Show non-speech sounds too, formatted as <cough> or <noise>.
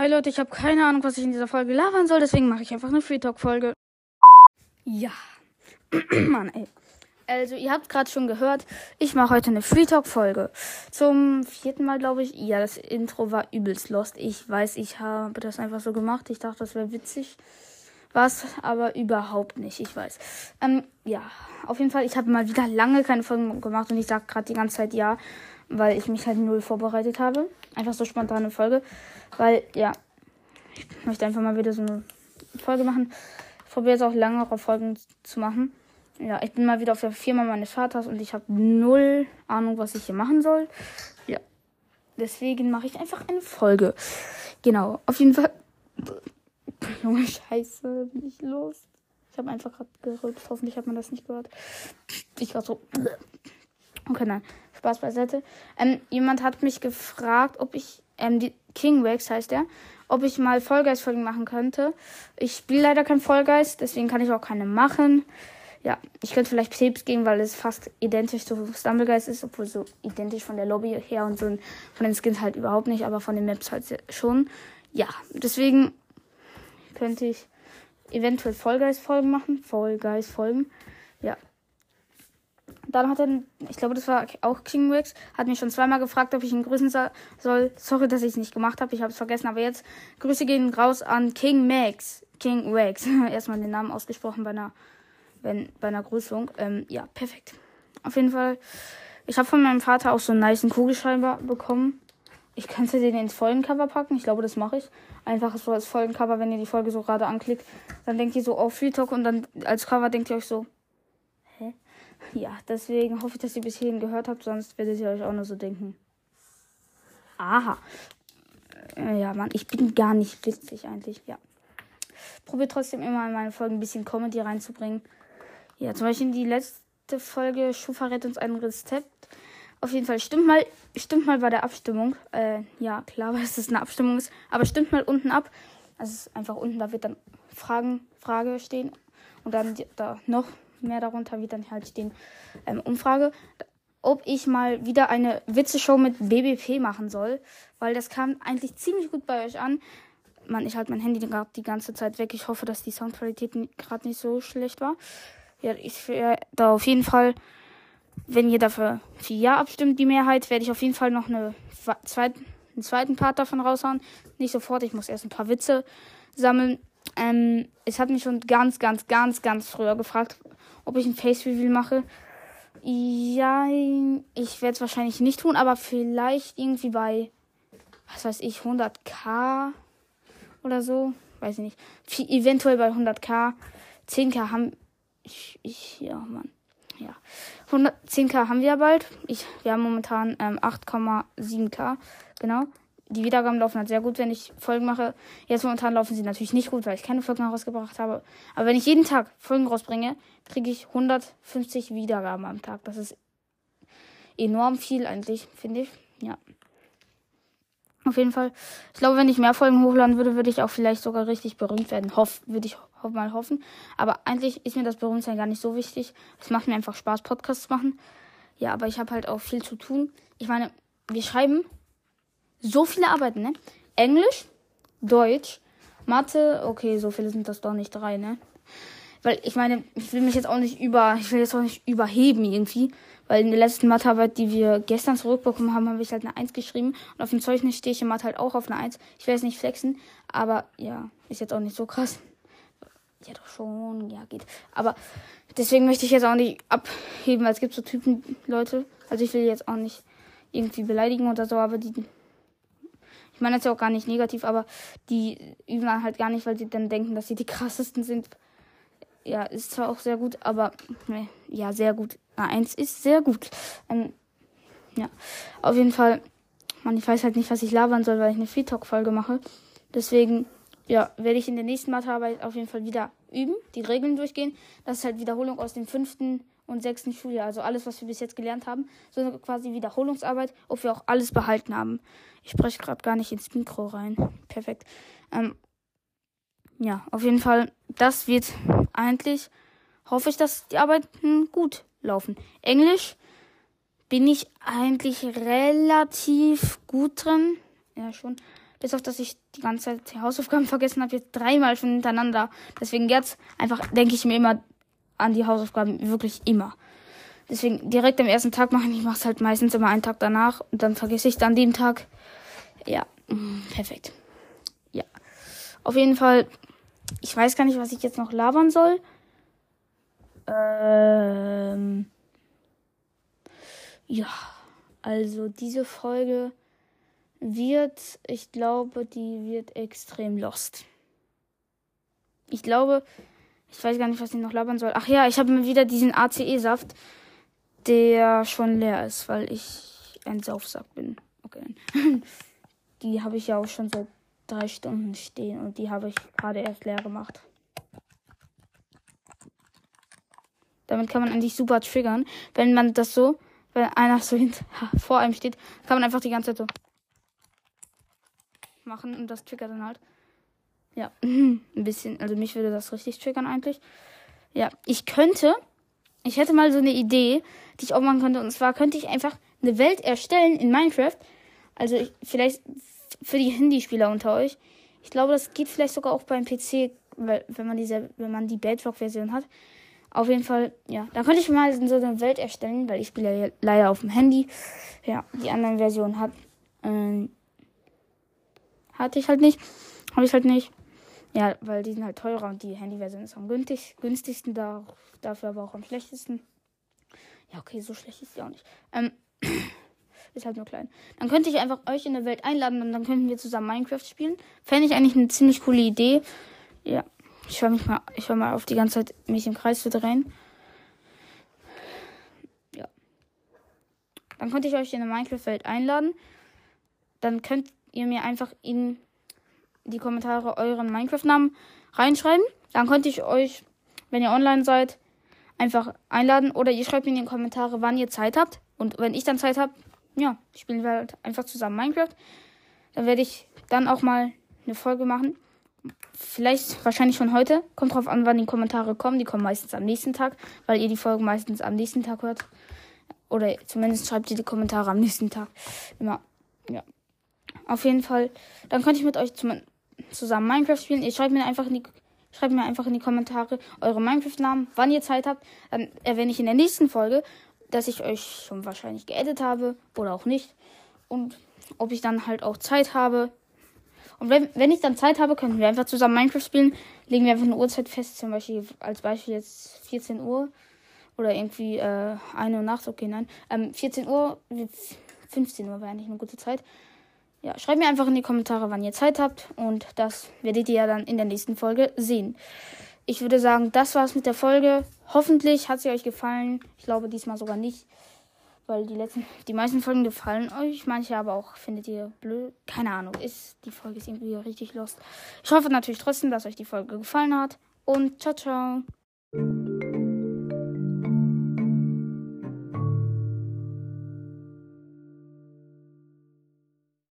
Hi Leute, ich habe keine Ahnung, was ich in dieser Folge labern soll, deswegen mache ich einfach eine Free Talk Folge. Ja. <clears throat> Mann, ey. Also, ihr habt gerade schon gehört, ich mache heute eine Free Talk Folge. Zum vierten Mal, glaube ich. Ja, das Intro war übelst lost. Ich weiß, ich habe das einfach so gemacht. Ich dachte, das wäre witzig. Was, aber überhaupt nicht, ich weiß. Ähm, ja, auf jeden Fall, ich habe mal wieder lange keine Folgen gemacht und ich sage gerade die ganze Zeit ja, weil ich mich halt null vorbereitet habe. Einfach so spontane Folge. Weil, ja, ich möchte einfach mal wieder so eine Folge machen. Ich probiere jetzt auch langere Folgen zu machen. Ja, ich bin mal wieder auf der Firma meines Vaters und ich habe null Ahnung, was ich hier machen soll. Ja, deswegen mache ich einfach eine Folge. Genau, auf jeden Fall. Junge Scheiße, bin ich los. Ich habe einfach gerade gerückt. Hoffentlich hat man das nicht gehört. Ich war so. Okay, nein. Spaß beiseite. Ähm, jemand hat mich gefragt, ob ich, ähm, die King Wax heißt der, ob ich mal Vollgeist-Folgen machen könnte. Ich spiele leider kein Vollgeist, deswegen kann ich auch keine machen. Ja, ich könnte vielleicht Tipps geben, weil es fast identisch zu Stumblegeist ist, obwohl so identisch von der Lobby her und so von den Skins halt überhaupt nicht, aber von den Maps halt schon. Ja, deswegen könnte ich eventuell Vollgeist-Folgen machen. Vollgeist-Folgen. Ja. Dann hat er, ich glaube, das war auch King Wax, hat mich schon zweimal gefragt, ob ich ihn grüßen soll. Sorry, dass ich es nicht gemacht habe, ich habe es vergessen, aber jetzt Grüße gehen raus an King Max. King Wax. <laughs> Erstmal den Namen ausgesprochen bei einer wenn bei einer Grüßung. Ähm, ja, perfekt. Auf jeden Fall. Ich habe von meinem Vater auch so einen nice Kugelschreiber bekommen. Ich könnte den ins Folgencover packen. Ich glaube, das mache ich. Einfach so als Folgencover, wenn ihr die Folge so gerade anklickt. Dann denkt ihr so auf oh, Free Talk und dann als Cover denkt ihr euch so, hä? Ja, deswegen hoffe ich, dass ihr bis hierhin gehört habt. Sonst werdet ihr euch auch nur so denken. Aha. Äh, ja, Mann, ich bin gar nicht witzig eigentlich. Ja. Probiert trotzdem immer in meine Folgen ein bisschen Comedy reinzubringen. Ja, zum Beispiel die letzte Folge Schuh verrät uns ein Rezept. Auf jeden Fall stimmt mal, stimmt mal bei der Abstimmung. Äh, ja, klar, <laughs> weil es eine Abstimmung ist. Aber stimmt mal unten ab. Also einfach unten, da wird dann Fragen, Frage stehen. Und dann da noch mehr darunter wird dann halt stehen ähm, Umfrage. Ob ich mal wieder eine Witzeshow mit BBP machen soll. Weil das kam eigentlich ziemlich gut bei euch an. Mann, ich halte mein Handy gerade die ganze Zeit weg. Ich hoffe, dass die Soundqualität gerade nicht so schlecht war. Ja, ich werde da auf jeden Fall, wenn ihr dafür für Ja abstimmt, die Mehrheit, werde ich auf jeden Fall noch eine zweit, einen zweiten Part davon raushauen. Nicht sofort, ich muss erst ein paar Witze sammeln. Ähm, es hat mich schon ganz, ganz, ganz, ganz früher gefragt, ob ich ein Face Reveal mache. Ja, ich werde es wahrscheinlich nicht tun, aber vielleicht irgendwie bei, was weiß ich, 100k oder so. Weiß ich nicht. Eventuell bei 100k. 10k haben ich, ich, ja, Mann. Ja. 110k haben wir ja bald. Ich, wir haben momentan ähm, 8,7k. Genau. Die Wiedergaben laufen halt sehr gut, wenn ich Folgen mache. Jetzt momentan laufen sie natürlich nicht gut, weil ich keine Folgen rausgebracht habe. Aber wenn ich jeden Tag Folgen rausbringe, kriege ich 150 Wiedergaben am Tag. Das ist enorm viel eigentlich, finde ich. Ja. Auf jeden Fall. Ich glaube, wenn ich mehr Folgen hochladen würde, würde ich auch vielleicht sogar richtig berühmt werden. Hoff, würde ich ho mal hoffen. Aber eigentlich ist mir das Berühmtsein gar nicht so wichtig. Es macht mir einfach Spaß, Podcasts zu machen. Ja, aber ich habe halt auch viel zu tun. Ich meine, wir schreiben so viele Arbeiten, ne? Englisch, Deutsch, Mathe, okay, so viele sind das doch nicht drei, ne? Weil ich meine, ich will mich jetzt auch nicht über, ich will jetzt auch nicht überheben irgendwie. Weil in der letzten Mathearbeit, die wir gestern zurückbekommen haben, habe ich halt eine 1 geschrieben. Und auf dem Zeugnis stehe ich in Mathe halt auch auf eine 1. Ich will jetzt nicht flexen, aber ja, ist jetzt auch nicht so krass. Ja, doch schon, ja, geht. Aber deswegen möchte ich jetzt auch nicht abheben, weil es gibt so Typen, Leute. Also ich will jetzt auch nicht irgendwie beleidigen oder so, aber die. Ich meine das ja auch gar nicht negativ, aber die üben dann halt gar nicht, weil sie dann denken, dass sie die krassesten sind. Ja, ist zwar auch sehr gut, aber ne, ja, sehr gut. A1 ist sehr gut. Ähm, ja, auf jeden Fall. Man, ich weiß halt nicht, was ich labern soll, weil ich eine Free Talk Folge mache. Deswegen, ja, werde ich in der nächsten Mathearbeit auf jeden Fall wieder üben, die Regeln durchgehen. Das ist halt Wiederholung aus dem fünften und sechsten Schuljahr. Also alles, was wir bis jetzt gelernt haben. So quasi Wiederholungsarbeit, ob wir auch alles behalten haben. Ich spreche gerade gar nicht ins Mikro rein. Perfekt. Ähm, ja, auf jeden Fall, das wird eigentlich, hoffe ich, dass die Arbeiten gut laufen. Englisch bin ich eigentlich relativ gut drin. Ja, schon. Bis auf, dass ich die ganze Zeit die Hausaufgaben vergessen habe, jetzt dreimal schon hintereinander. Deswegen jetzt einfach denke ich mir immer an die Hausaufgaben, wirklich immer. Deswegen direkt am ersten Tag machen. Ich mache es halt meistens immer einen Tag danach und dann vergesse ich dann den Tag. Ja, mm, perfekt. Ja. Auf jeden Fall, ich weiß gar nicht, was ich jetzt noch labern soll. Ähm, ja, also diese Folge wird, ich glaube, die wird extrem lost. Ich glaube, ich weiß gar nicht, was ich noch labern soll. Ach ja, ich habe mir wieder diesen ACE-Saft, der schon leer ist, weil ich ein Saufsack bin. Okay. <laughs> die habe ich ja auch schon seit drei Stunden stehen und die habe ich gerade erst leer gemacht. Damit kann man eigentlich super triggern. Wenn man das so, wenn einer so hinter, <laughs> vor einem steht, kann man einfach die ganze Zeit so machen und das triggert dann halt. Ja, <laughs> ein bisschen, also mich würde das richtig triggern eigentlich. Ja, ich könnte, ich hätte mal so eine Idee, die ich auch machen könnte. Und zwar könnte ich einfach eine Welt erstellen in Minecraft. Also ich, vielleicht für die Handyspieler unter euch. Ich glaube, das geht vielleicht sogar auch beim PC, weil, wenn man diese, wenn man die Bedrock-Version hat. Auf jeden Fall, ja. Da könnte ich mal so eine Welt erstellen, weil ich spiele ja leider auf dem Handy. Ja, die anderen Versionen hat, ähm, hatte ich halt nicht. Habe ich halt nicht. Ja, weil die sind halt teurer und die Handy-Version ist am günstig, günstigsten, da, dafür aber auch am schlechtesten. Ja, okay, so schlecht ist die auch nicht. Ähm, <clears throat> ist halt nur klein. Dann könnte ich einfach euch in der Welt einladen und dann könnten wir zusammen Minecraft spielen. Fände ich eigentlich eine ziemlich coole Idee. Ja. Ich höre mich mal, ich höre mal auf die ganze Zeit mich im Kreis zu drehen. Ja. Dann könnte ich euch in der Minecraft-Welt einladen. Dann könnt ihr mir einfach in die Kommentare euren Minecraft-Namen reinschreiben. Dann könnte ich euch, wenn ihr online seid, einfach einladen. Oder ihr schreibt mir in die Kommentare, wann ihr Zeit habt. Und wenn ich dann Zeit habe, ja, spielen wir halt einfach zusammen Minecraft. Dann werde ich dann auch mal eine Folge machen. Vielleicht, wahrscheinlich schon heute. Kommt drauf an, wann die Kommentare kommen. Die kommen meistens am nächsten Tag, weil ihr die Folge meistens am nächsten Tag hört. Oder zumindest schreibt ihr die Kommentare am nächsten Tag. Immer, ja. Auf jeden Fall. Dann könnte ich mit euch zum, zusammen Minecraft spielen. Ihr schreibt mir einfach in die, schreibt mir einfach in die Kommentare eure Minecraft-Namen, wann ihr Zeit habt. Dann erwähne ich in der nächsten Folge, dass ich euch schon wahrscheinlich geedit habe oder auch nicht. Und ob ich dann halt auch Zeit habe. Und wenn, wenn ich dann Zeit habe, könnten wir einfach zusammen Minecraft spielen. Legen wir einfach eine Uhrzeit fest, zum Beispiel als Beispiel jetzt 14 Uhr. Oder irgendwie äh, 1 Uhr nachts, okay, nein. Ähm, 14 Uhr, 15 Uhr wäre eigentlich eine gute Zeit. Ja, schreibt mir einfach in die Kommentare, wann ihr Zeit habt. Und das werdet ihr ja dann in der nächsten Folge sehen. Ich würde sagen, das war's mit der Folge. Hoffentlich hat sie euch gefallen. Ich glaube diesmal sogar nicht. Weil die letzten, die meisten Folgen gefallen euch, manche aber auch findet ihr blöd. Keine Ahnung, ist die Folge ist irgendwie richtig lost. Ich hoffe natürlich trotzdem, dass euch die Folge gefallen hat. Und ciao, ciao.